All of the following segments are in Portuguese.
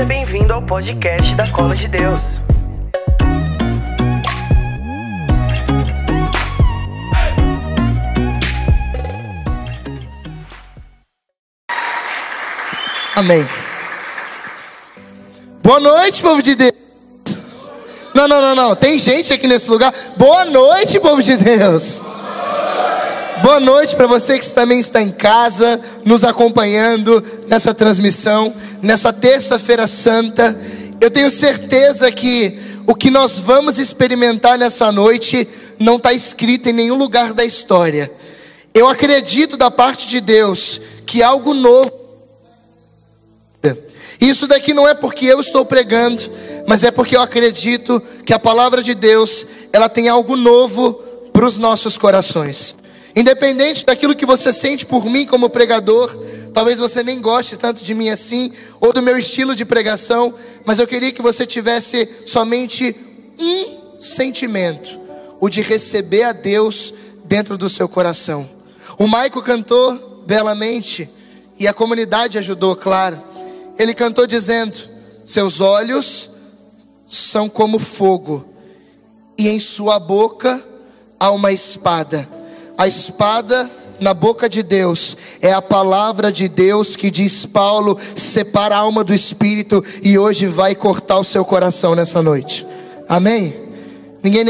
Seja bem-vindo ao podcast da Cola de Deus. Amém. Boa noite, povo de Deus. Não, não, não, não. Tem gente aqui nesse lugar. Boa noite, povo de Deus. Boa noite para você que também está em casa, nos acompanhando nessa transmissão, nessa terça-feira santa. Eu tenho certeza que o que nós vamos experimentar nessa noite não está escrito em nenhum lugar da história. Eu acredito da parte de Deus que algo novo isso daqui não é porque eu estou pregando, mas é porque eu acredito que a palavra de Deus, ela tem algo novo para os nossos corações. Independente daquilo que você sente por mim como pregador, talvez você nem goste tanto de mim assim, ou do meu estilo de pregação, mas eu queria que você tivesse somente um sentimento, o de receber a Deus dentro do seu coração. O Maico cantou belamente e a comunidade ajudou, claro ele cantou dizendo: Seus olhos são como fogo, e em sua boca há uma espada. A espada na boca de Deus é a palavra de Deus que diz Paulo separa a alma do espírito e hoje vai cortar o seu coração nessa noite. Amém? Ninguém,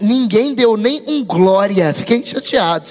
ninguém deu nem um glória, fiquei chateado,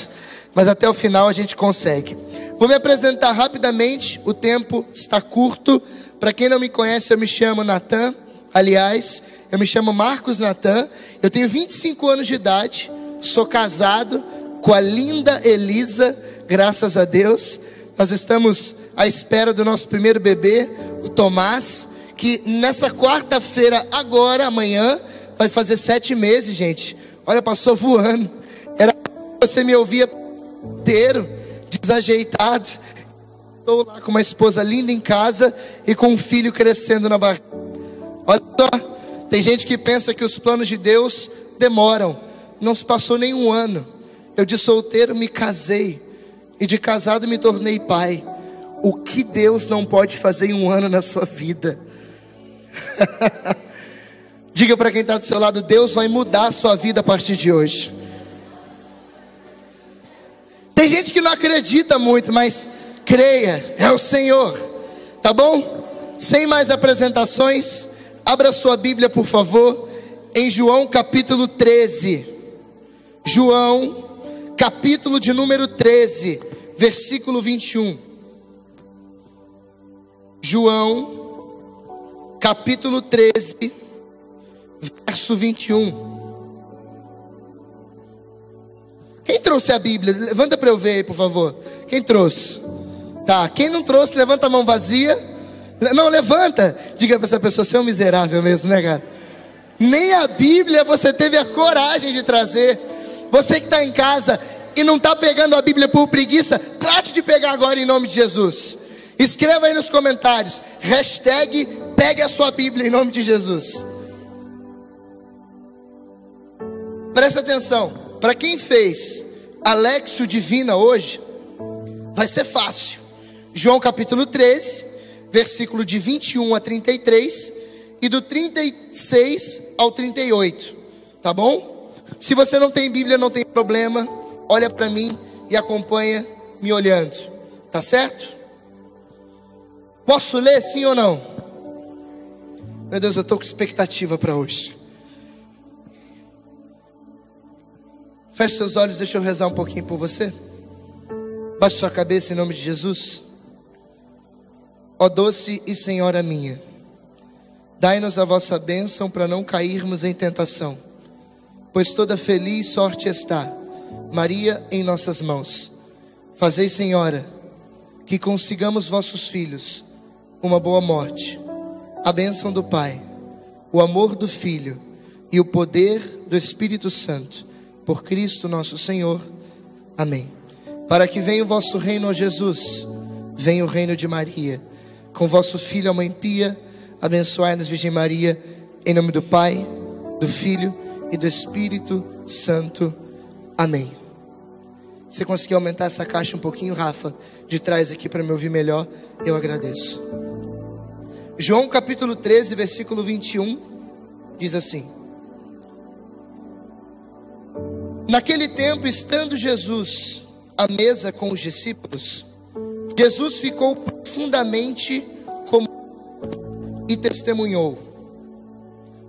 mas até o final a gente consegue. Vou me apresentar rapidamente, o tempo está curto. Para quem não me conhece, eu me chamo Natan. Aliás, eu me chamo Marcos Natan. Eu tenho 25 anos de idade, sou casado com a linda Elisa, graças a Deus. Nós estamos à espera do nosso primeiro bebê, o Tomás, que nessa quarta-feira, agora, amanhã, vai fazer sete meses, gente. Olha, passou voando. Era você me ouvia inteiro desajeitado. Estou lá com uma esposa linda em casa e com um filho crescendo na barriga. Olha só, tem gente que pensa que os planos de Deus demoram. Não se passou nem um ano. Eu de solteiro me casei e de casado me tornei pai. O que Deus não pode fazer em um ano na sua vida? Diga para quem está do seu lado: Deus vai mudar a sua vida a partir de hoje. Tem gente que não acredita muito, mas creia, é o Senhor. Tá bom? Sem mais apresentações, abra sua Bíblia, por favor, em João capítulo 13. João, capítulo de número 13, versículo 21. João, capítulo 13, verso 21. Quem trouxe a Bíblia? Levanta para eu ver aí, por favor. Quem trouxe? Tá. Quem não trouxe, levanta a mão vazia. Não, levanta. Diga para essa pessoa, você é um miserável mesmo, né, cara? Nem a Bíblia você teve a coragem de trazer. Você que está em casa e não está pegando a Bíblia por preguiça, trate de pegar agora em nome de Jesus. Escreva aí nos comentários. Hashtag pegue a sua Bíblia em nome de Jesus. Presta atenção. Para quem fez Alexio Divina hoje, vai ser fácil. João capítulo 13, versículo de 21 a 33 e do 36 ao 38. Tá bom? Se você não tem Bíblia, não tem problema. Olha para mim e acompanha me olhando. Tá certo? Posso ler sim ou não? Meu Deus, eu estou com expectativa para hoje. Feche seus olhos, deixa eu rezar um pouquinho por você. Baixe sua cabeça em nome de Jesus. Ó doce e Senhora minha, dai-nos a vossa bênção para não cairmos em tentação, pois toda feliz sorte está, Maria em nossas mãos. Fazei, Senhora, que consigamos vossos filhos uma boa morte, a bênção do Pai, o amor do Filho e o poder do Espírito Santo por Cristo nosso Senhor. Amém. Para que venha o vosso reino, ó Jesus, venha o reino de Maria. Com vosso Filho, a Mãe Pia, abençoai-nos, Virgem Maria, em nome do Pai, do Filho e do Espírito Santo. Amém. Você conseguiu aumentar essa caixa um pouquinho, Rafa, de trás aqui para me ouvir melhor? Eu agradeço. João capítulo 13, versículo 21, diz assim: Naquele tempo, estando Jesus à mesa com os discípulos, Jesus ficou profundamente como e testemunhou.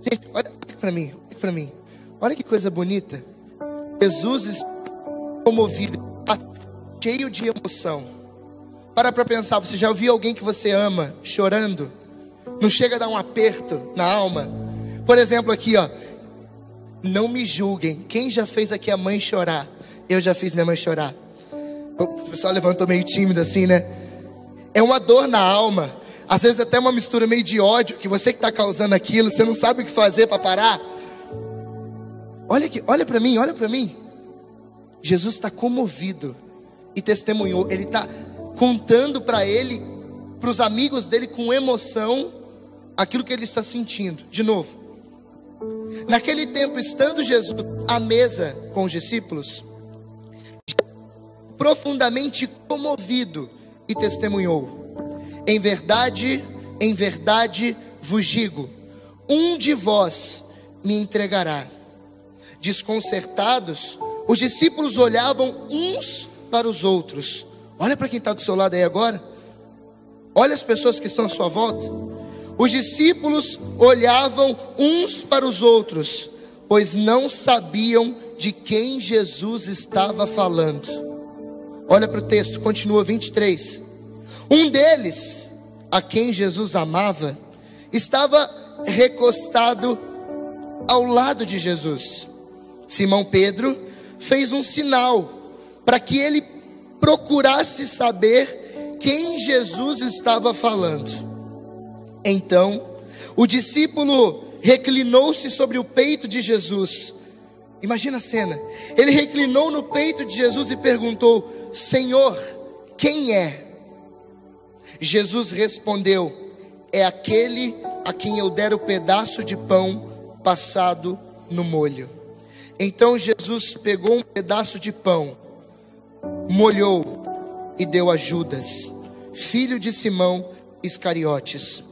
Gente, olha para mim, olha para mim. Olha que coisa bonita. Jesus está comovido, cheio de emoção. Para para pensar, você já ouviu alguém que você ama chorando? Não chega a dar um aperto na alma? Por exemplo, aqui, ó. Não me julguem. Quem já fez aqui a mãe chorar? Eu já fiz minha mãe chorar. O pessoal levantou meio tímido assim, né? É uma dor na alma. Às vezes até uma mistura meio de ódio, que você que está causando aquilo, você não sabe o que fazer para parar. Olha aqui, olha para mim, olha para mim. Jesus está comovido e testemunhou. Ele está contando para ele, para os amigos dele com emoção, aquilo que ele está sentindo. De novo. Naquele tempo, estando Jesus à mesa com os discípulos, profundamente comovido e testemunhou: Em verdade, em verdade vos digo, um de vós me entregará. Desconcertados, os discípulos olhavam uns para os outros. Olha para quem está do seu lado aí agora. Olha as pessoas que estão à sua volta. Os discípulos olhavam uns para os outros, pois não sabiam de quem Jesus estava falando. Olha para o texto, continua 23. Um deles, a quem Jesus amava, estava recostado ao lado de Jesus. Simão Pedro fez um sinal para que ele procurasse saber quem Jesus estava falando. Então, o discípulo reclinou-se sobre o peito de Jesus. Imagina a cena. Ele reclinou no peito de Jesus e perguntou: Senhor, quem é? Jesus respondeu: É aquele a quem eu der o pedaço de pão passado no molho. Então Jesus pegou um pedaço de pão, molhou e deu a Judas, filho de Simão Iscariotes.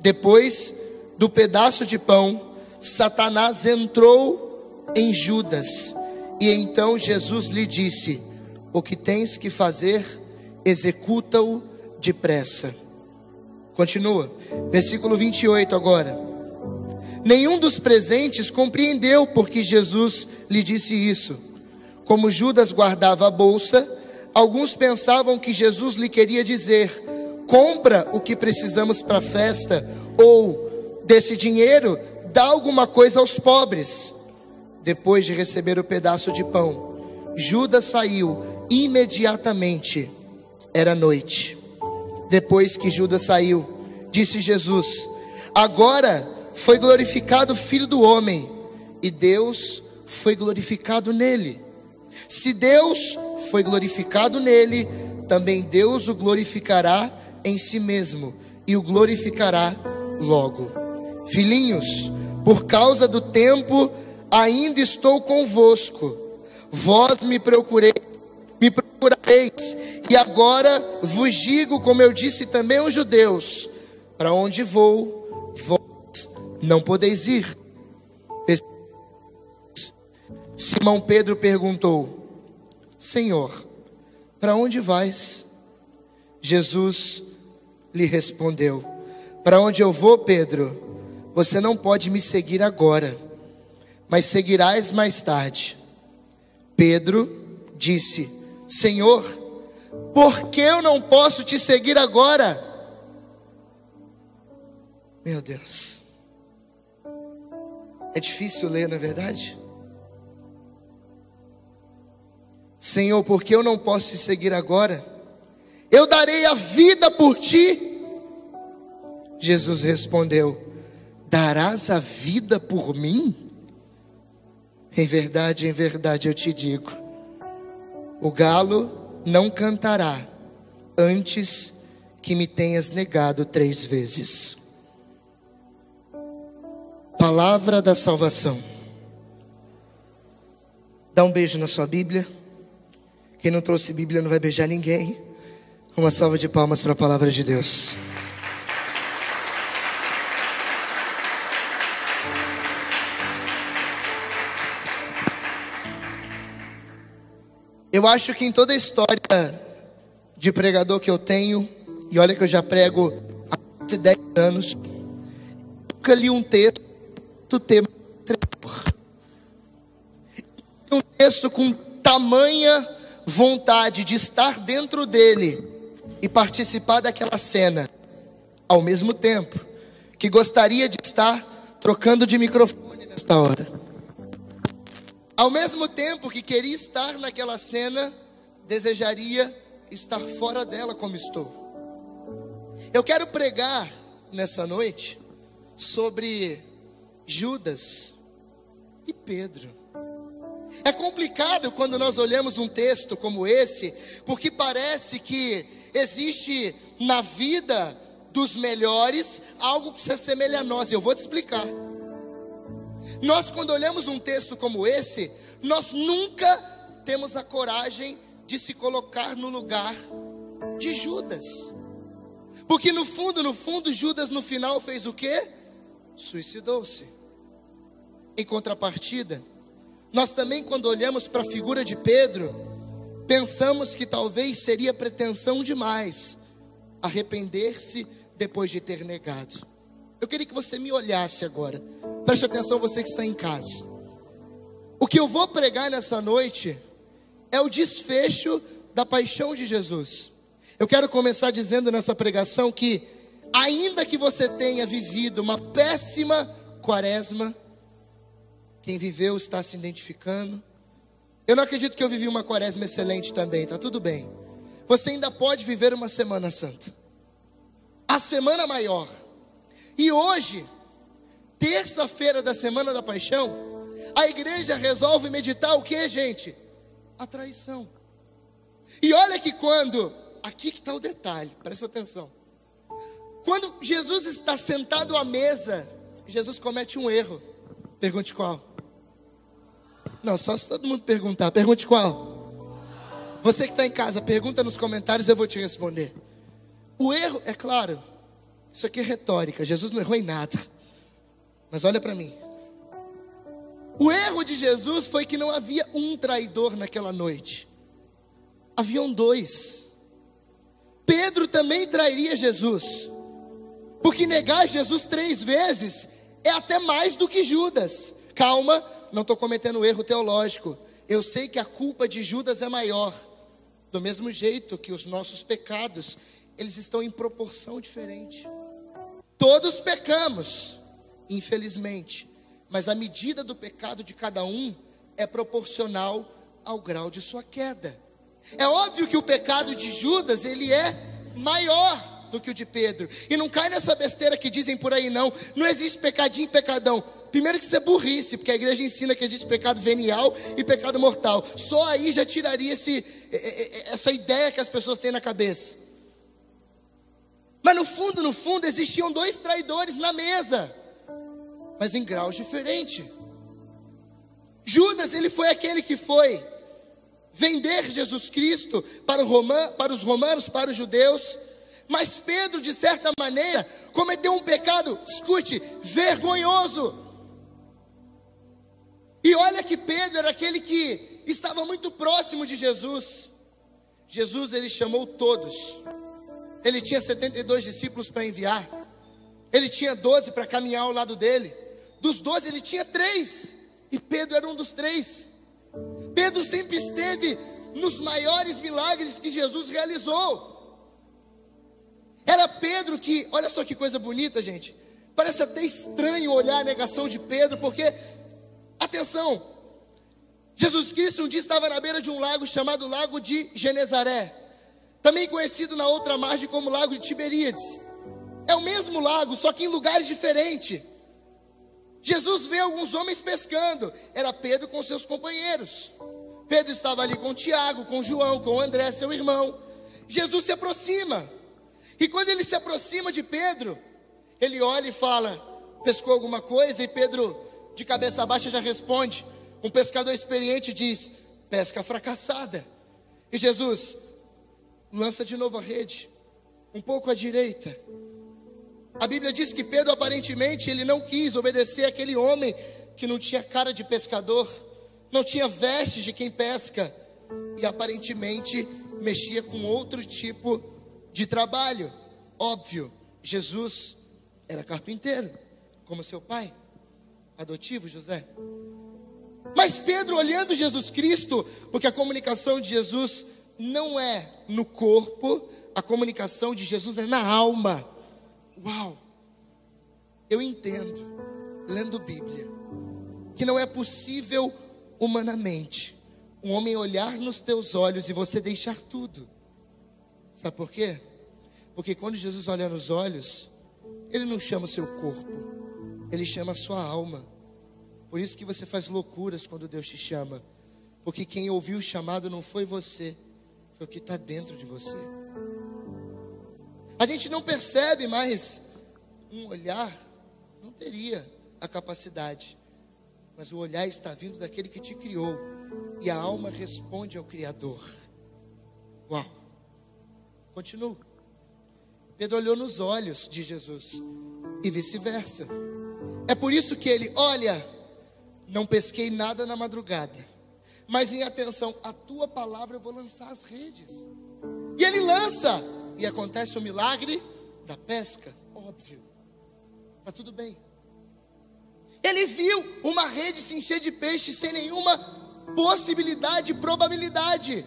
Depois do pedaço de pão, Satanás entrou em Judas. E então Jesus lhe disse: O que tens que fazer, executa-o depressa. Continua, versículo 28 agora. Nenhum dos presentes compreendeu porque Jesus lhe disse isso. Como Judas guardava a bolsa, alguns pensavam que Jesus lhe queria dizer: compra o que precisamos para a festa, ou desse dinheiro, dá alguma coisa aos pobres. Depois de receber o pedaço de pão, Judas saiu imediatamente. Era noite. Depois que Judas saiu, disse Jesus: Agora foi glorificado o Filho do Homem, e Deus foi glorificado nele. Se Deus foi glorificado nele, também Deus o glorificará em si mesmo e o glorificará logo. Filhinhos, por causa do tempo, ainda estou convosco. Vós me procurei, me procurareis, e agora vos digo, como eu disse também aos judeus: para onde vou, vós não podeis ir. Simão Pedro perguntou: Senhor, para onde vais? Jesus lhe respondeu: Para onde eu vou, Pedro? Você não pode me seguir agora, mas seguirás mais tarde. Pedro disse: Senhor, por que eu não posso te seguir agora? Meu Deus, é difícil ler, não é verdade? Senhor, por que eu não posso te seguir agora? Eu darei a vida por ti. Jesus respondeu: Darás a vida por mim? Em verdade, em verdade eu te digo: o galo não cantará antes que me tenhas negado três vezes. Palavra da salvação. Dá um beijo na sua Bíblia. Quem não trouxe Bíblia não vai beijar ninguém. Uma salva de palmas para a palavra de Deus. Eu acho que em toda a história de pregador que eu tenho, e olha que eu já prego há 10 anos, nunca li um texto do tema um texto com tamanha vontade de estar dentro dele e participar daquela cena, ao mesmo tempo que gostaria de estar trocando de microfone nesta hora. Ao mesmo tempo que queria estar naquela cena, desejaria estar fora dela como estou. Eu quero pregar nessa noite sobre Judas e Pedro. É complicado quando nós olhamos um texto como esse, porque parece que existe na vida dos melhores algo que se assemelha a nós. Eu vou te explicar. Nós, quando olhamos um texto como esse, nós nunca temos a coragem de se colocar no lugar de Judas. Porque no fundo, no fundo, Judas no final fez o quê? Suicidou-se. Em contrapartida, nós também, quando olhamos para a figura de Pedro, pensamos que talvez seria pretensão demais arrepender-se depois de ter negado. Eu queria que você me olhasse agora. Preste atenção, você que está em casa. O que eu vou pregar nessa noite é o desfecho da paixão de Jesus. Eu quero começar dizendo nessa pregação que, ainda que você tenha vivido uma péssima quaresma, quem viveu está se identificando. Eu não acredito que eu vivi uma quaresma excelente também, tá tudo bem. Você ainda pode viver uma semana santa. A semana maior. E hoje, terça-feira da semana da paixão, a igreja resolve meditar o que, gente? A traição. E olha que quando, aqui que está o detalhe, presta atenção. Quando Jesus está sentado à mesa, Jesus comete um erro. Pergunte qual? Não, só se todo mundo perguntar. Pergunte qual? Você que está em casa, pergunta nos comentários, eu vou te responder. O erro, é claro, isso aqui é retórica. Jesus não errou em nada. Mas olha para mim. O erro de Jesus foi que não havia um traidor naquela noite. Haviam dois. Pedro também trairia Jesus. Porque negar Jesus três vezes é até mais do que Judas. Calma, não estou cometendo erro teológico. Eu sei que a culpa de Judas é maior. Do mesmo jeito que os nossos pecados, eles estão em proporção diferente. Todos pecamos, infelizmente, mas a medida do pecado de cada um é proporcional ao grau de sua queda. É óbvio que o pecado de Judas, ele é maior do que o de Pedro. E não cai nessa besteira que dizem por aí não. Não existe pecadinho e pecadão. Primeiro que isso é burrice, porque a igreja ensina que existe pecado venial e pecado mortal. Só aí já tiraria esse, essa ideia que as pessoas têm na cabeça. Mas no fundo, no fundo, existiam dois traidores na mesa, mas em graus diferentes. Judas, ele foi aquele que foi vender Jesus Cristo para, Roman, para os romanos, para os judeus. Mas Pedro, de certa maneira, cometeu um pecado, escute, vergonhoso. E olha que Pedro era aquele que estava muito próximo de Jesus. Jesus ele chamou todos. Ele tinha 72 discípulos para enviar. Ele tinha 12 para caminhar ao lado dele. Dos 12 ele tinha três. E Pedro era um dos três. Pedro sempre esteve nos maiores milagres que Jesus realizou. Era Pedro que, olha só que coisa bonita, gente. Parece até estranho olhar a negação de Pedro, porque Atenção! Jesus Cristo um dia estava na beira de um lago chamado Lago de Genezaré, também conhecido na outra margem como Lago de Tiberíades. É o mesmo lago, só que em lugares diferentes. Jesus vê alguns homens pescando, era Pedro com seus companheiros. Pedro estava ali com Tiago, com João, com André, seu irmão. Jesus se aproxima, e quando ele se aproxima de Pedro, ele olha e fala: pescou alguma coisa? E Pedro de cabeça baixa já responde. Um pescador experiente diz: pesca fracassada. E Jesus lança de novo a rede, um pouco à direita. A Bíblia diz que Pedro aparentemente ele não quis obedecer aquele homem que não tinha cara de pescador, não tinha vestes de quem pesca. e aparentemente mexia com outro tipo de trabalho. Óbvio, Jesus era carpinteiro, como seu pai adotivo, José. Mas Pedro, olhando Jesus Cristo, porque a comunicação de Jesus não é no corpo, a comunicação de Jesus é na alma. Uau! Eu entendo, lendo Bíblia, que não é possível humanamente um homem olhar nos teus olhos e você deixar tudo. Sabe por quê? Porque quando Jesus olha nos olhos, ele não chama o seu corpo, ele chama a sua alma. Por isso que você faz loucuras quando Deus te chama. Porque quem ouviu o chamado não foi você, foi o que está dentro de você. A gente não percebe mais um olhar, não teria a capacidade, mas o olhar está vindo daquele que te criou, e a alma responde ao Criador. Uau! Continuo. Pedro olhou nos olhos de Jesus e vice-versa. É por isso que ele, olha, não pesquei nada na madrugada, mas em atenção, a tua palavra eu vou lançar as redes. E ele lança, e acontece o milagre da pesca, óbvio. Tá tudo bem. Ele viu uma rede se encher de peixe sem nenhuma possibilidade, probabilidade.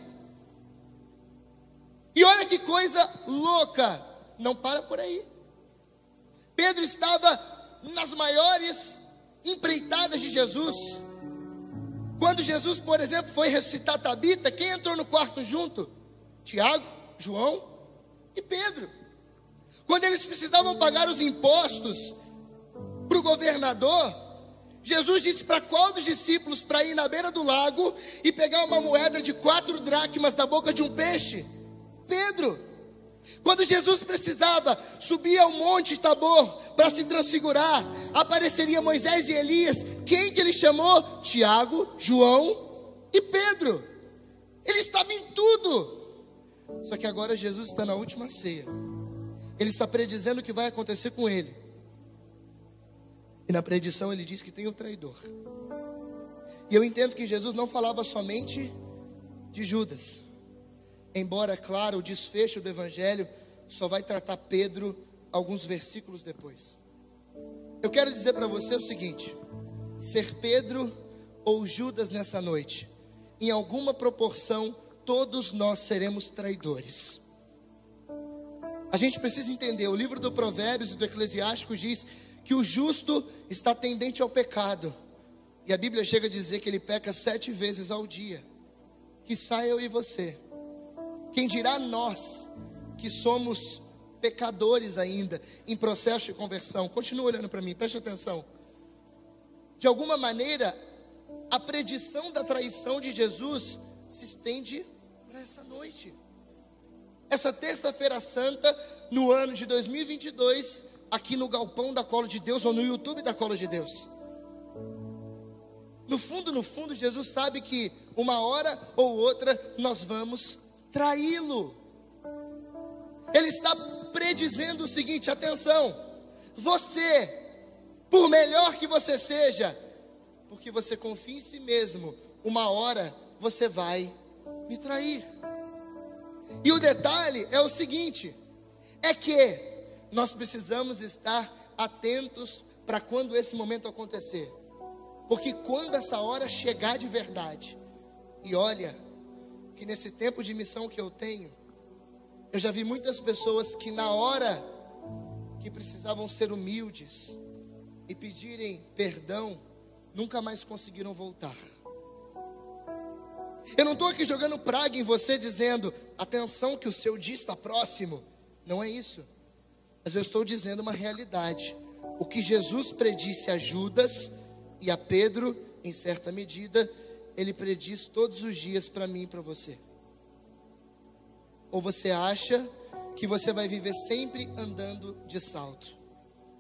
E olha que coisa louca não para por aí. Pedro estava nas maiores empreitadas de Jesus. Quando Jesus, por exemplo, foi ressuscitar Tabita, quem entrou no quarto junto? Tiago, João e Pedro. Quando eles precisavam pagar os impostos para o governador, Jesus disse para qual dos discípulos para ir na beira do lago e pegar uma moeda de quatro dracmas da boca de um peixe? Pedro. Quando Jesus precisava subir ao monte Tabor para se transfigurar, apareceria Moisés e Elias. Quem que ele chamou? Tiago, João e Pedro. Ele estava em tudo. Só que agora Jesus está na última ceia. Ele está predizendo o que vai acontecer com ele. E na predição ele diz que tem um traidor. E eu entendo que Jesus não falava somente de Judas. Embora, claro, o desfecho do Evangelho só vai tratar Pedro alguns versículos depois. Eu quero dizer para você o seguinte: ser Pedro ou Judas nessa noite, em alguma proporção, todos nós seremos traidores. A gente precisa entender, o livro do Provérbios e do Eclesiástico diz que o justo está tendente ao pecado. E a Bíblia chega a dizer que ele peca sete vezes ao dia. Que saia eu e você. Quem dirá nós que somos pecadores ainda, em processo de conversão? Continua olhando para mim, preste atenção. De alguma maneira, a predição da traição de Jesus se estende para essa noite. Essa terça-feira santa, no ano de 2022, aqui no galpão da Cola de Deus ou no YouTube da Cola de Deus. No fundo, no fundo, Jesus sabe que uma hora ou outra nós vamos traí-lo. Ele está predizendo o seguinte: atenção, você, por melhor que você seja, porque você confia em si mesmo, uma hora você vai me trair. E o detalhe é o seguinte: é que nós precisamos estar atentos para quando esse momento acontecer. Porque quando essa hora chegar de verdade, e olha, que nesse tempo de missão que eu tenho, eu já vi muitas pessoas que na hora que precisavam ser humildes e pedirem perdão, nunca mais conseguiram voltar. Eu não estou aqui jogando praga em você dizendo, atenção que o seu dia está próximo. Não é isso. Mas eu estou dizendo uma realidade. O que Jesus predisse a Judas e a Pedro, em certa medida, ele prediz todos os dias para mim e para você? Ou você acha que você vai viver sempre andando de salto,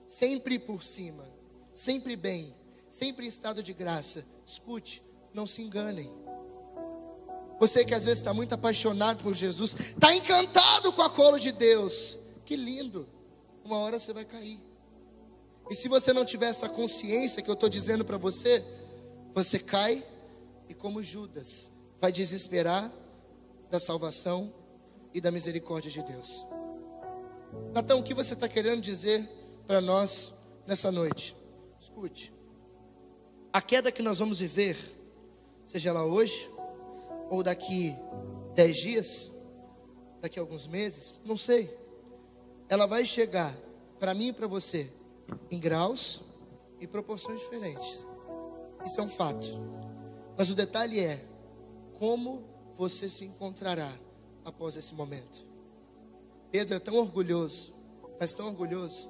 sempre por cima, sempre bem, sempre em estado de graça? Escute, não se enganem. Você que às vezes está muito apaixonado por Jesus, está encantado com a cola de Deus, que lindo. Uma hora você vai cair. E se você não tiver essa consciência que eu estou dizendo para você, você cai e como Judas, vai desesperar da salvação e da misericórdia de Deus. Natão, o que você está querendo dizer para nós nessa noite? Escute. A queda que nós vamos viver, seja ela hoje, ou daqui dez dias, daqui a alguns meses, não sei. Ela vai chegar para mim e para você em graus e proporções diferentes. Isso é um fato. Mas o detalhe é como você se encontrará após esse momento. Pedro é tão orgulhoso, mas tão orgulhoso,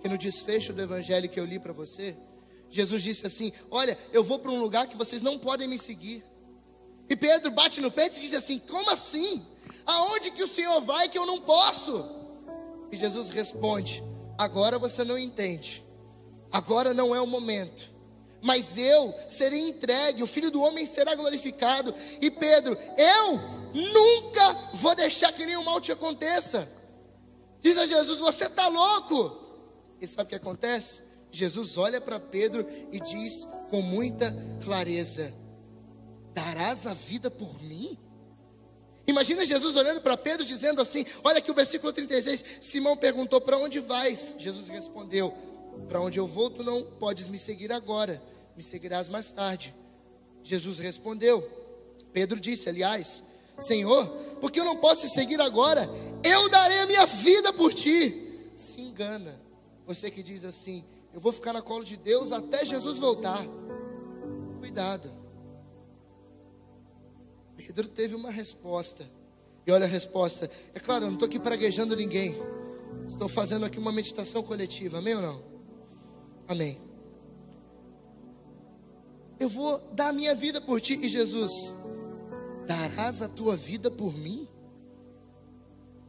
que no desfecho do evangelho que eu li para você, Jesus disse assim: Olha, eu vou para um lugar que vocês não podem me seguir. E Pedro bate no peito e diz assim: Como assim? Aonde que o Senhor vai que eu não posso? E Jesus responde: Agora você não entende, agora não é o momento, mas eu serei entregue, o filho do homem será glorificado. E Pedro, eu nunca vou deixar que nenhum mal te aconteça. Diz a Jesus: Você está louco? E sabe o que acontece? Jesus olha para Pedro e diz com muita clareza: Darás a vida por mim? Imagina Jesus olhando para Pedro dizendo assim: Olha aqui o versículo 36. Simão perguntou: Para onde vais? Jesus respondeu: Para onde eu vou, tu não podes me seguir agora, me seguirás mais tarde. Jesus respondeu. Pedro disse: Aliás, Senhor, porque eu não posso te seguir agora, eu darei a minha vida por ti. Se engana, você que diz assim: Eu vou ficar na cola de Deus até Jesus voltar. Cuidado. Pedro teve uma resposta. E olha a resposta. É claro, eu não estou aqui praguejando ninguém. Estou fazendo aqui uma meditação coletiva. Amém ou não? Amém. Eu vou dar a minha vida por ti. E Jesus, darás a tua vida por mim?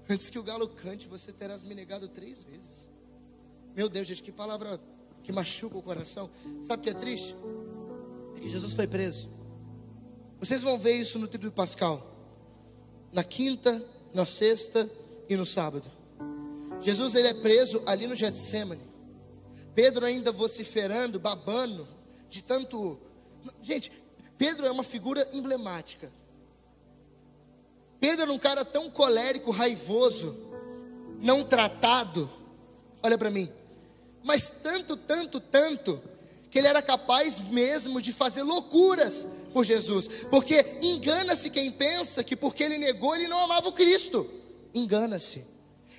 Antes que o galo cante, você terás me negado três vezes. Meu Deus, gente, que palavra que machuca o coração. Sabe o que é triste? É que Jesus foi preso. Vocês vão ver isso no tríduo pascal. Na quinta, na sexta e no sábado. Jesus ele é preso ali no Getsemane. Pedro ainda vociferando, babando, de tanto. Gente, Pedro é uma figura emblemática. Pedro era um cara tão colérico, raivoso, não tratado. Olha para mim. Mas tanto, tanto, tanto, que ele era capaz mesmo de fazer loucuras por Jesus, porque engana-se quem pensa que porque ele negou, ele não amava o Cristo. Engana-se.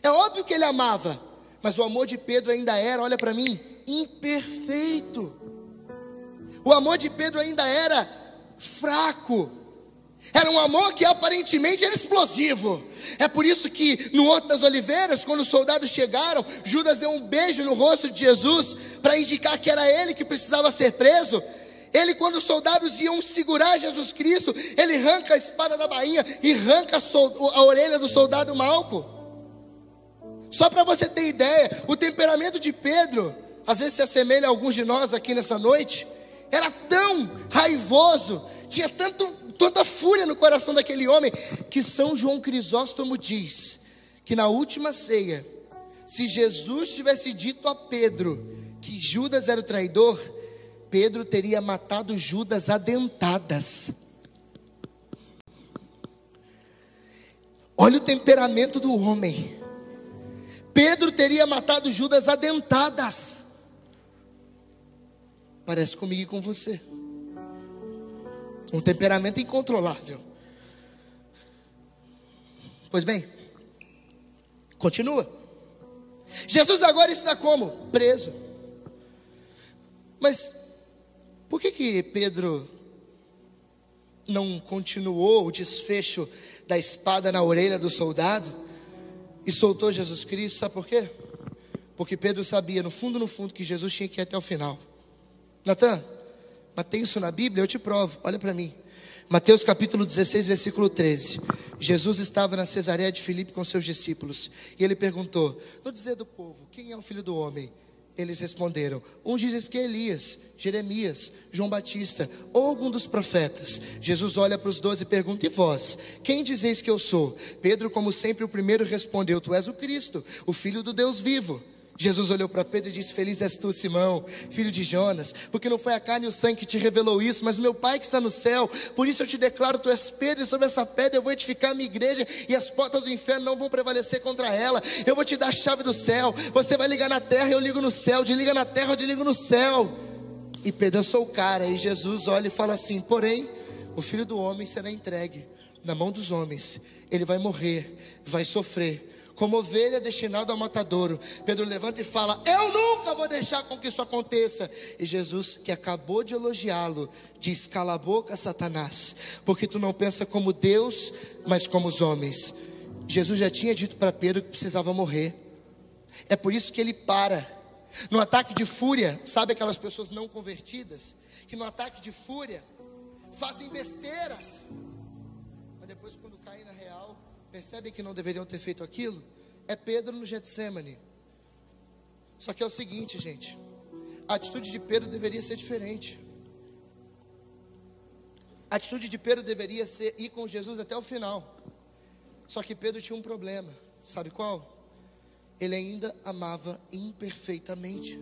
É óbvio que ele amava, mas o amor de Pedro ainda era, olha para mim, imperfeito. O amor de Pedro ainda era fraco. Era um amor que aparentemente era explosivo. É por isso que no Horto das Oliveiras, quando os soldados chegaram, Judas deu um beijo no rosto de Jesus para indicar que era ele que precisava ser preso. Ele, quando os soldados iam segurar Jesus Cristo, ele arranca a espada da bainha e arranca a, a orelha do soldado Malco. Só para você ter ideia, o temperamento de Pedro, às vezes se assemelha a alguns de nós aqui nessa noite, era tão raivoso, tinha tanto, tanta fúria no coração daquele homem, que São João Crisóstomo diz que na última ceia, se Jesus tivesse dito a Pedro que Judas era o traidor, Pedro teria matado Judas a dentadas. Olha o temperamento do homem. Pedro teria matado Judas a dentadas. Parece comigo e com você. Um temperamento incontrolável. Pois bem, continua. Jesus agora está como? Preso. Mas por que, que Pedro não continuou o desfecho da espada na orelha do soldado e soltou Jesus Cristo? Sabe por quê? Porque Pedro sabia, no fundo, no fundo, que Jesus tinha que ir até o final. Natan, mas tem isso na Bíblia? Eu te provo, olha para mim. Mateus capítulo 16, versículo 13. Jesus estava na Cesareia de Filipe com seus discípulos. E ele perguntou: No dizer do povo, quem é o filho do homem? Eles responderam: Um diz que é Elias, Jeremias, João Batista ou algum dos profetas. Jesus olha para os doze e pergunta: E vós? Quem dizeis que eu sou? Pedro, como sempre, o primeiro respondeu: Tu és o Cristo, o Filho do Deus vivo. Jesus olhou para Pedro e disse: Feliz és tu, Simão, filho de Jonas, porque não foi a carne e o sangue que te revelou isso, mas meu Pai que está no céu. Por isso eu te declaro: Tu és Pedro, e sobre essa pedra eu vou edificar a minha igreja, e as portas do inferno não vão prevalecer contra ela. Eu vou te dar a chave do céu. Você vai ligar na terra, eu ligo no céu. De liga na terra, eu te ligo no céu. E Pedro, eu sou o cara. E Jesus olha e fala assim: Porém, o filho do homem será entregue na mão dos homens. Ele vai morrer, vai sofrer como ovelha destinada ao matadouro. Pedro levanta e fala: Eu nunca vou deixar com que isso aconteça. E Jesus, que acabou de elogiá-lo, diz: Cala a boca, Satanás, porque tu não pensa como Deus, mas como os homens. Jesus já tinha dito para Pedro que precisava morrer. É por isso que ele para. No ataque de fúria, sabe aquelas pessoas não convertidas? Que no ataque de fúria fazem besteiras. Percebem que não deveriam ter feito aquilo? É Pedro no Getsemane. Só que é o seguinte, gente. A atitude de Pedro deveria ser diferente. A atitude de Pedro deveria ser ir com Jesus até o final. Só que Pedro tinha um problema. Sabe qual? Ele ainda amava imperfeitamente.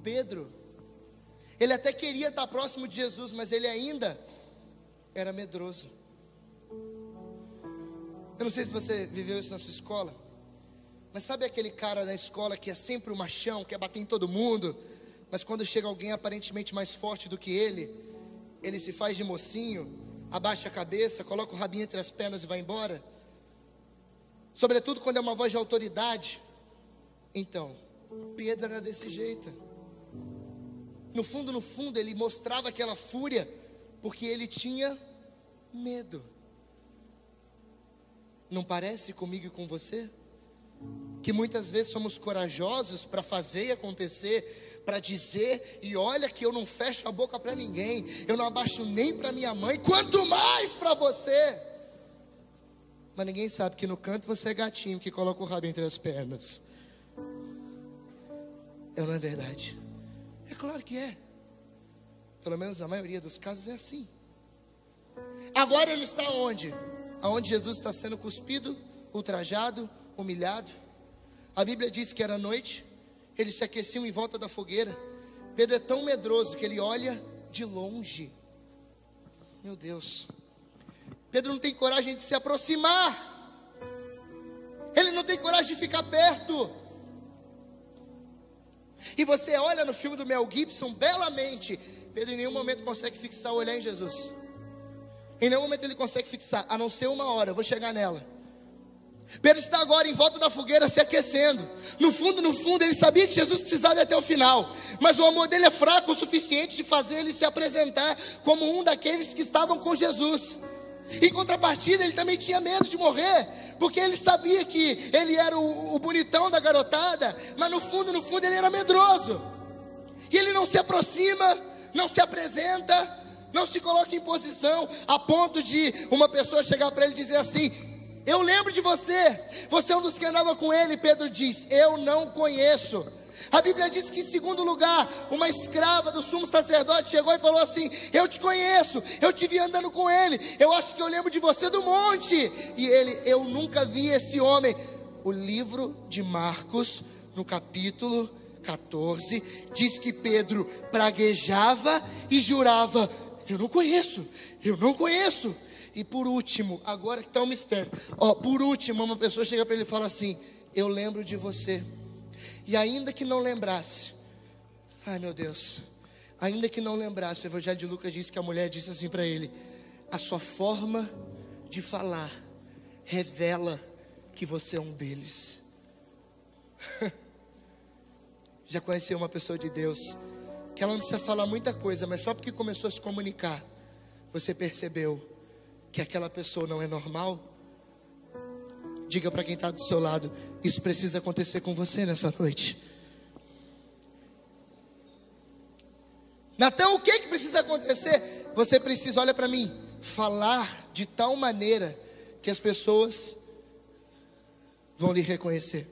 Pedro, ele até queria estar próximo de Jesus, mas ele ainda era medroso. Eu não sei se você viveu isso na sua escola, mas sabe aquele cara da escola que é sempre o machão, quer bater em todo mundo, mas quando chega alguém aparentemente mais forte do que ele, ele se faz de mocinho, abaixa a cabeça, coloca o rabinho entre as pernas e vai embora? Sobretudo quando é uma voz de autoridade. Então, Pedro era desse jeito. No fundo, no fundo, ele mostrava aquela fúria porque ele tinha medo. Não parece comigo e com você? Que muitas vezes somos corajosos para fazer e acontecer, para dizer, e olha que eu não fecho a boca para ninguém, eu não abaixo nem para minha mãe, quanto mais para você. Mas ninguém sabe que no canto você é gatinho que coloca o rabo entre as pernas. É não é verdade? É claro que é. Pelo menos a maioria dos casos é assim. Agora ele está onde? Aonde Jesus está sendo cuspido, ultrajado, humilhado. A Bíblia diz que era noite, eles se aqueciam em volta da fogueira. Pedro é tão medroso que ele olha de longe. Meu Deus. Pedro não tem coragem de se aproximar. Ele não tem coragem de ficar perto. E você olha no filme do Mel Gibson belamente. Pedro em nenhum momento consegue fixar o olhar em Jesus. Em nenhum momento ele consegue fixar, a não ser uma hora, eu vou chegar nela. Pedro está agora em volta da fogueira se aquecendo. No fundo, no fundo, ele sabia que Jesus precisava ir até o final. Mas o amor dele é fraco o suficiente de fazer ele se apresentar como um daqueles que estavam com Jesus. Em contrapartida, ele também tinha medo de morrer, porque ele sabia que ele era o, o bonitão da garotada, mas no fundo, no fundo, ele era medroso. E ele não se aproxima, não se apresenta, não se coloque em posição a ponto de uma pessoa chegar para ele e dizer assim: Eu lembro de você, você é um dos que andava com ele. Pedro diz: Eu não conheço. A Bíblia diz que, em segundo lugar, uma escrava do sumo sacerdote chegou e falou assim: Eu te conheço, eu te vi andando com ele, eu acho que eu lembro de você do monte. E ele: Eu nunca vi esse homem. O livro de Marcos, no capítulo 14, diz que Pedro praguejava e jurava: eu não conheço, eu não conheço. E por último, agora que está um mistério. Ó, por último, uma pessoa chega para ele e fala assim: Eu lembro de você. E ainda que não lembrasse, ai meu Deus, ainda que não lembrasse, o Evangelho de Lucas diz que a mulher disse assim para ele: A sua forma de falar revela que você é um deles. Já conheceu uma pessoa de Deus que ela não precisa falar muita coisa, mas só porque começou a se comunicar, você percebeu que aquela pessoa não é normal? Diga para quem está do seu lado: isso precisa acontecer com você nessa noite. Natan, o que, que precisa acontecer? Você precisa, olha para mim, falar de tal maneira que as pessoas vão lhe reconhecer.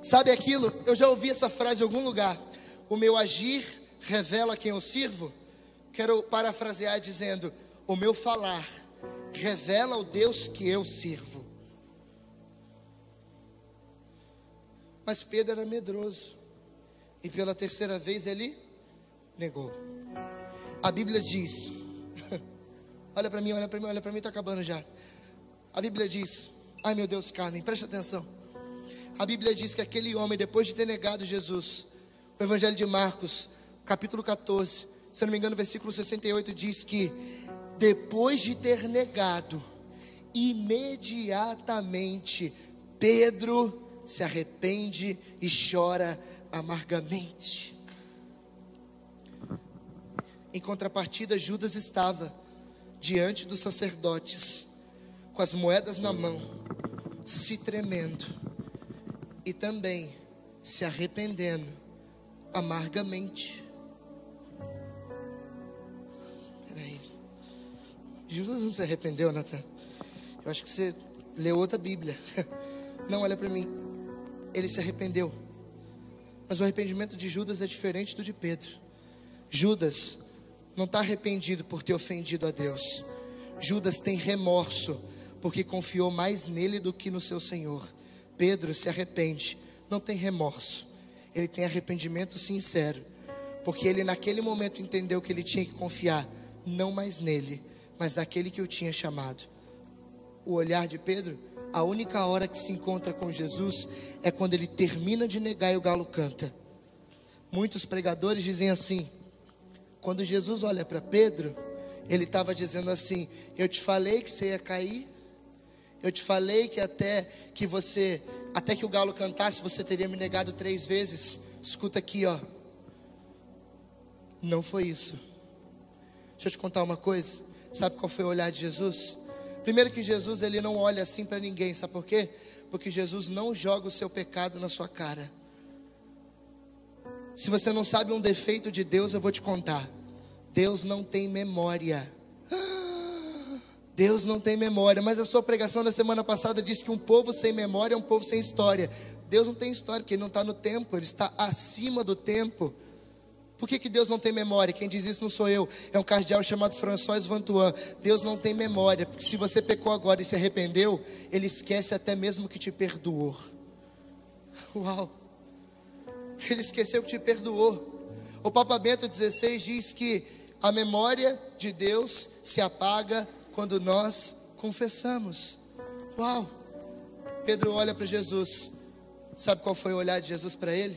Sabe aquilo? Eu já ouvi essa frase em algum lugar o meu agir revela quem eu sirvo? Quero parafrasear dizendo: o meu falar revela o Deus que eu sirvo. Mas Pedro era medroso. E pela terceira vez ele negou. A Bíblia diz: Olha para mim, olha para mim, olha para mim, está acabando já. A Bíblia diz: Ai meu Deus, Carmen, preste atenção. A Bíblia diz que aquele homem, depois de ter negado Jesus, o Evangelho de Marcos, capítulo 14, se não me engano, versículo 68 diz que depois de ter negado, imediatamente Pedro se arrepende e chora amargamente. Em contrapartida, Judas estava diante dos sacerdotes, com as moedas na mão, se tremendo e também se arrependendo amargamente. Peraí. Judas não se arrependeu, Natan? Eu acho que você leu outra Bíblia. Não, olha para mim. Ele se arrependeu. Mas o arrependimento de Judas é diferente do de Pedro. Judas não está arrependido por ter ofendido a Deus. Judas tem remorso porque confiou mais nele do que no seu Senhor. Pedro se arrepende, não tem remorso. Ele tem arrependimento sincero, porque ele naquele momento entendeu que ele tinha que confiar não mais nele, mas naquele que o tinha chamado. O olhar de Pedro, a única hora que se encontra com Jesus é quando ele termina de negar e o galo canta. Muitos pregadores dizem assim: quando Jesus olha para Pedro, ele estava dizendo assim: Eu te falei que você ia cair. Eu te falei que até que você, até que o galo cantasse, você teria me negado três vezes. Escuta aqui, ó. Não foi isso. Deixa eu te contar uma coisa. Sabe qual foi o olhar de Jesus? Primeiro que Jesus ele não olha assim para ninguém, sabe por quê? Porque Jesus não joga o seu pecado na sua cara. Se você não sabe um defeito de Deus, eu vou te contar. Deus não tem memória. Deus não tem memória, mas a sua pregação da semana passada disse que um povo sem memória é um povo sem história. Deus não tem história, porque Ele não está no tempo, Ele está acima do tempo. Por que, que Deus não tem memória? Quem diz isso não sou eu, é um cardeal chamado François Vantuan. Deus não tem memória, porque se você pecou agora e se arrependeu, Ele esquece até mesmo que te perdoou. Uau! Ele esqueceu que te perdoou. O Papa Bento XVI diz que a memória de Deus se apaga quando nós confessamos. Uau! Pedro olha para Jesus. Sabe qual foi o olhar de Jesus para ele?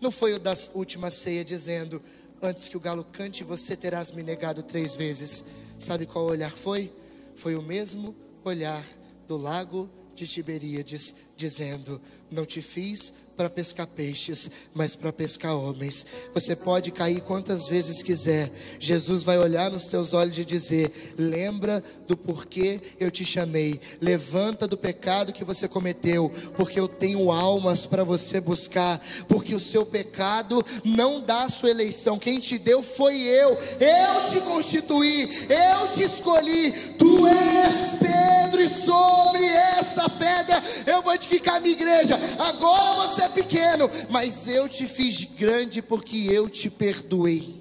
Não foi o da última ceia dizendo: Antes que o galo cante, você terás me negado três vezes. Sabe qual olhar foi? Foi o mesmo olhar do lago de Tiberíades, dizendo: Não te fiz para pescar peixes, mas para pescar homens. Você pode cair quantas vezes quiser. Jesus vai olhar nos teus olhos e dizer: Lembra do porquê eu te chamei. Levanta do pecado que você cometeu, porque eu tenho almas para você buscar. Porque o seu pecado não dá a sua eleição. Quem te deu foi eu. Eu te constituí, eu te escolhi. Tu és Pedro, e sobre essa pedra eu vou edificar a minha igreja. Agora você é pequeno, mas eu te fiz grande porque eu te perdoei.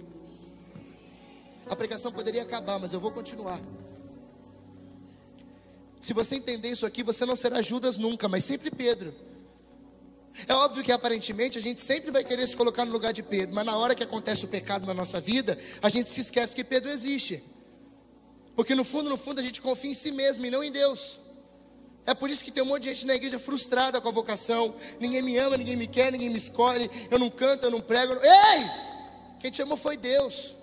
A pregação poderia acabar, mas eu vou continuar. Se você entender isso aqui, você não será Judas nunca, mas sempre Pedro. É óbvio que aparentemente a gente sempre vai querer se colocar no lugar de Pedro, mas na hora que acontece o pecado na nossa vida, a gente se esquece que Pedro existe. Porque no fundo, no fundo, a gente confia em si mesmo e não em Deus. É por isso que tem um monte de gente na igreja frustrada com a vocação. Ninguém me ama, ninguém me quer, ninguém me escolhe. Eu não canto, eu não prego. Eu não... Ei! Quem te chamou foi Deus.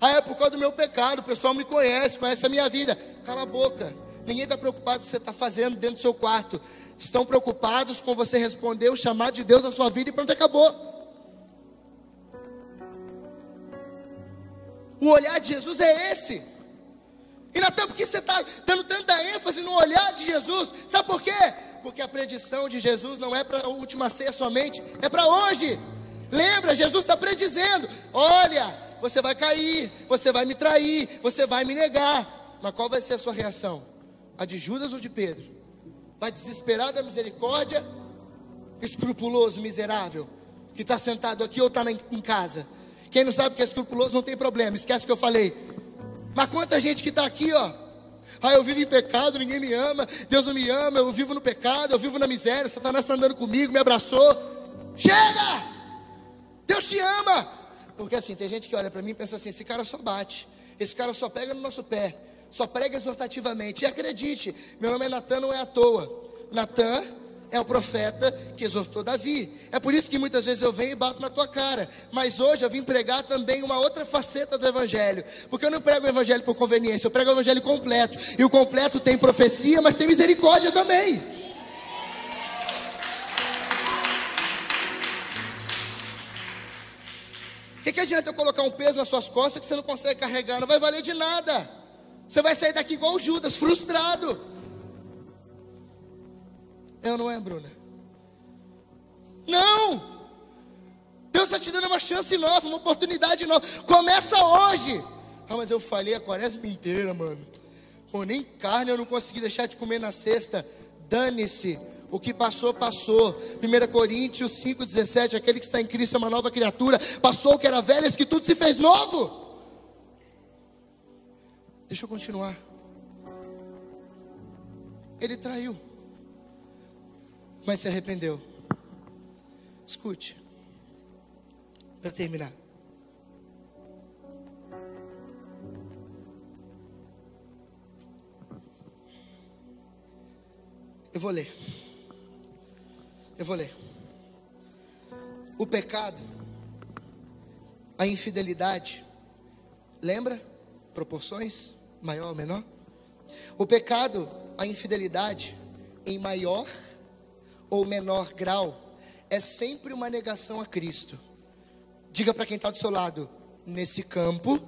Ah, é por causa do meu pecado. O pessoal me conhece, conhece a minha vida. Cala a boca. Ninguém está preocupado com o que você está fazendo dentro do seu quarto. Estão preocupados com você responder o chamado de Deus na sua vida e pronto, acabou. O olhar de Jesus é esse. E Natan, por que você está dando tanta ênfase no olhar de Jesus? Sabe por quê? Porque a predição de Jesus não é para a última ceia somente, é para hoje. Lembra, Jesus está predizendo: olha, você vai cair, você vai me trair, você vai me negar. Mas qual vai ser a sua reação? A de Judas ou de Pedro? Vai desesperar da misericórdia? Escrupuloso, miserável, que está sentado aqui ou está em casa? Quem não sabe que é escrupuloso não tem problema, esquece o que eu falei. Mas quanta gente que está aqui, ó, Ah, eu vivo em pecado, ninguém me ama, Deus não me ama, eu vivo no pecado, eu vivo na miséria, Satanás está andando comigo, me abraçou. Chega! Deus te ama! Porque assim, tem gente que olha para mim e pensa assim: esse cara só bate, esse cara só pega no nosso pé, só prega exortativamente. E acredite, meu nome é Natan, não é à toa. Natan é o profeta que exortou Davi. É por isso que muitas vezes eu venho e bato na tua cara. Mas hoje eu vim pregar também uma outra faceta do Evangelho. Porque eu não prego o Evangelho por conveniência, eu prego o Evangelho completo. E o completo tem profecia, mas tem misericórdia também. O que, que adianta eu colocar um peso nas suas costas que você não consegue carregar? Não vai valer de nada. Você vai sair daqui igual o Judas, frustrado. É ou não é, Bruna? Não! Deus está te dando uma chance nova, uma oportunidade nova. Começa hoje. Ah, mas eu falei a quaresma inteira, mano. Pô, nem carne eu não consegui deixar de comer na sexta. Dane-se. O que passou, passou. 1 Coríntios 5,17. Aquele que está em Cristo é uma nova criatura. Passou o que era velho, que tudo se fez novo. Deixa eu continuar. Ele traiu mas se arrependeu. Escute, para terminar. Eu vou ler. Eu vou ler. O pecado, a infidelidade, lembra? Proporções, maior ou menor? O pecado, a infidelidade, em maior ou menor grau, é sempre uma negação a Cristo. Diga para quem está do seu lado, nesse campo.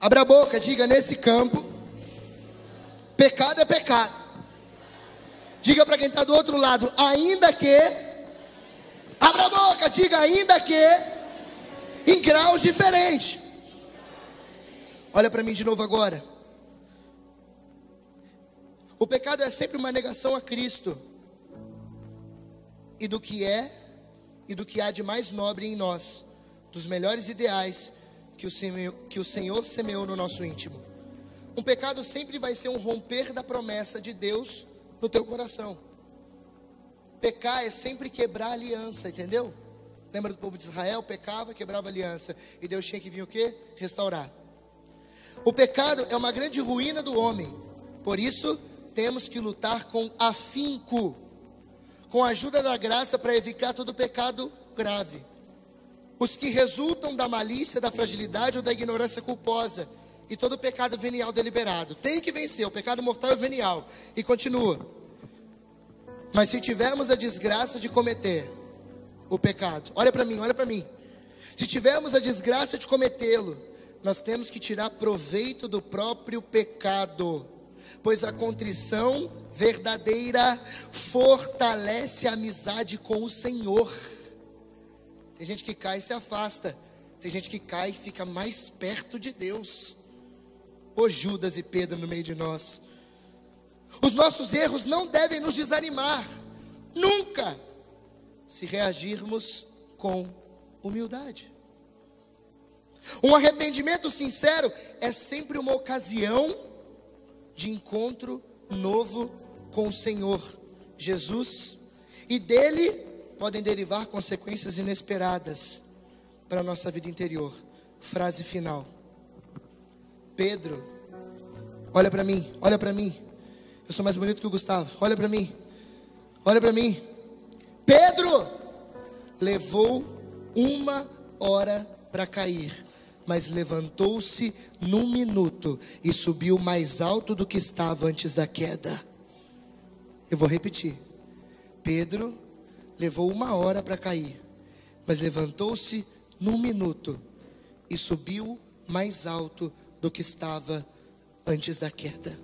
Abra a boca, diga nesse campo. Pecado é pecado. Diga para quem está do outro lado, ainda que. Abra a boca, diga ainda que. Em graus diferentes. Olha para mim de novo agora. O pecado é sempre uma negação a Cristo e do que é e do que há de mais nobre em nós, dos melhores ideais que o Senhor, que o Senhor semeou no nosso íntimo. Um pecado sempre vai ser um romper da promessa de Deus no teu coração. Pecar é sempre quebrar aliança, entendeu? Lembra do povo de Israel? Pecava, quebrava aliança. E Deus tinha que vir o quê? Restaurar. O pecado é uma grande ruína do homem. Por isso, temos que lutar com afinco com a ajuda da graça para evitar todo pecado grave. Os que resultam da malícia, da fragilidade ou da ignorância culposa e todo pecado venial deliberado. Tem que vencer, o pecado mortal é venial. E continua. Mas se tivermos a desgraça de cometer o pecado, olha para mim, olha para mim. Se tivermos a desgraça de cometê-lo, nós temos que tirar proveito do próprio pecado, pois a contrição verdadeira fortalece a amizade com o Senhor. Tem gente que cai e se afasta. Tem gente que cai e fica mais perto de Deus. Ô Judas e Pedro no meio de nós. Os nossos erros não devem nos desanimar. Nunca. Se reagirmos com humildade. Um arrependimento sincero é sempre uma ocasião de encontro novo com o Senhor Jesus, e dele podem derivar consequências inesperadas para a nossa vida interior. Frase final. Pedro, olha para mim, olha para mim. Eu sou mais bonito que o Gustavo. Olha para mim. Olha para mim. Pedro levou uma hora para cair, mas levantou-se num minuto e subiu mais alto do que estava antes da queda. Eu vou repetir. Pedro levou uma hora para cair, mas levantou-se num minuto e subiu mais alto do que estava antes da queda.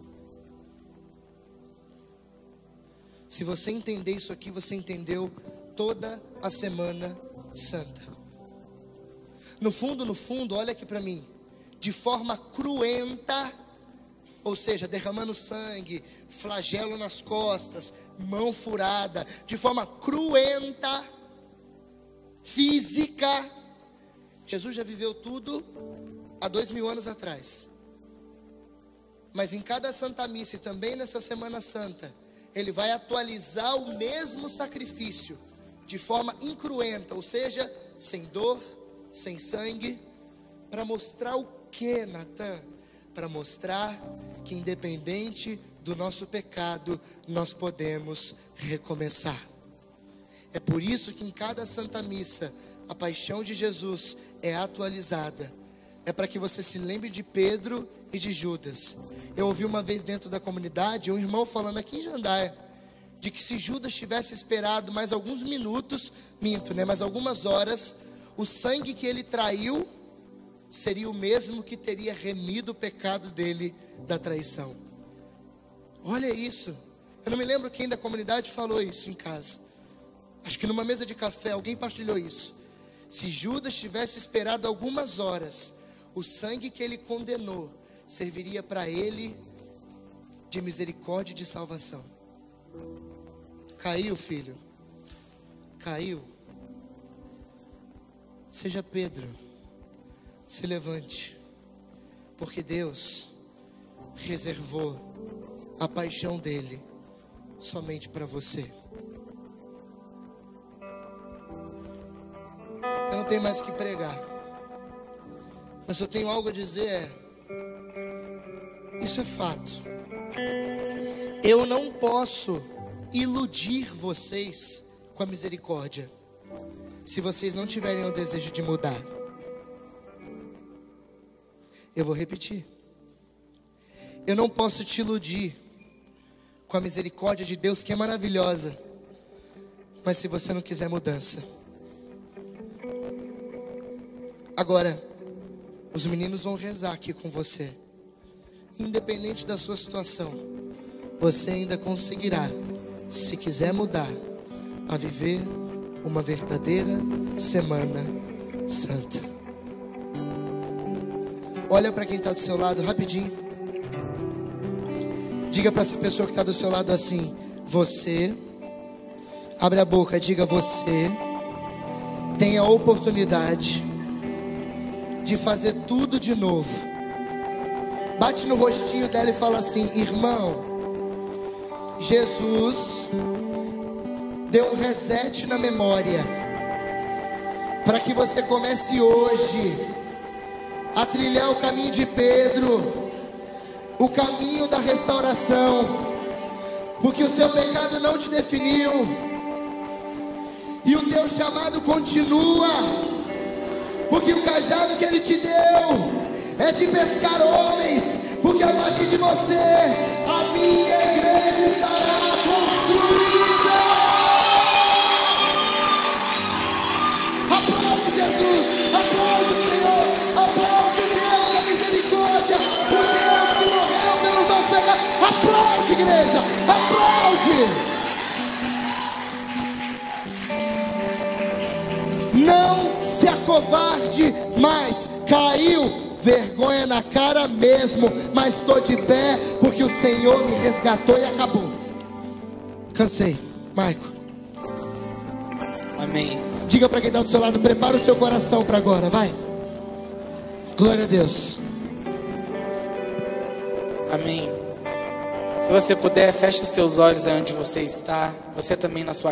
Se você entender isso aqui, você entendeu toda a Semana Santa. No fundo, no fundo, olha aqui para mim, de forma cruenta, ou seja, derramando sangue, flagelo nas costas, mão furada, de forma cruenta, física. Jesus já viveu tudo há dois mil anos atrás. Mas em cada Santa Missa e também nessa Semana Santa, ele vai atualizar o mesmo sacrifício de forma incruenta, ou seja, sem dor, sem sangue, para mostrar o que, Natan? Para mostrar que independente do nosso pecado, nós podemos recomeçar. É por isso que em cada Santa Missa, a paixão de Jesus é atualizada. É para que você se lembre de Pedro e de Judas. Eu ouvi uma vez dentro da comunidade um irmão falando aqui em Jandaia de que se Judas tivesse esperado mais alguns minutos, minto, né, mais algumas horas, o sangue que ele traiu seria o mesmo que teria remido o pecado dele da traição. Olha isso. Eu não me lembro quem da comunidade falou isso em casa. Acho que numa mesa de café alguém partilhou isso. Se Judas tivesse esperado algumas horas, o sangue que ele condenou serviria para ele de misericórdia e de salvação. Caiu, filho. Caiu. Seja Pedro. Se levante. Porque Deus reservou a paixão dele somente para você. Eu não tenho mais o que pregar. Mas eu tenho algo a dizer é, isso é fato. Eu não posso iludir vocês com a misericórdia, se vocês não tiverem o desejo de mudar. Eu vou repetir. Eu não posso te iludir com a misericórdia de Deus que é maravilhosa, mas se você não quiser mudança. Agora, os meninos vão rezar aqui com você. Independente da sua situação, você ainda conseguirá se quiser mudar, a viver uma verdadeira Semana Santa. Olha para quem está do seu lado rapidinho. Diga para essa pessoa que está do seu lado assim: Você, abre a boca, diga: Você tem a oportunidade de fazer tudo de novo. Bate no rostinho dela e fala assim: Irmão, Jesus deu um reset na memória para que você comece hoje a trilhar o caminho de Pedro, o caminho da restauração, porque o seu pecado não te definiu e o teu chamado continua, porque o cajado que ele te deu é de pescar homens, porque a partir de você a minha igreja estará Aplaude, igreja, aplaude. Não se acovarde mais, caiu, vergonha na cara mesmo, mas estou de pé porque o Senhor me resgatou e acabou. Cansei, Maico. Amém. Diga para quem está do seu lado, prepara o seu coração para agora, vai. Glória a Deus. Amém. Se você puder, feche os teus olhos aí onde você está. Você também na sua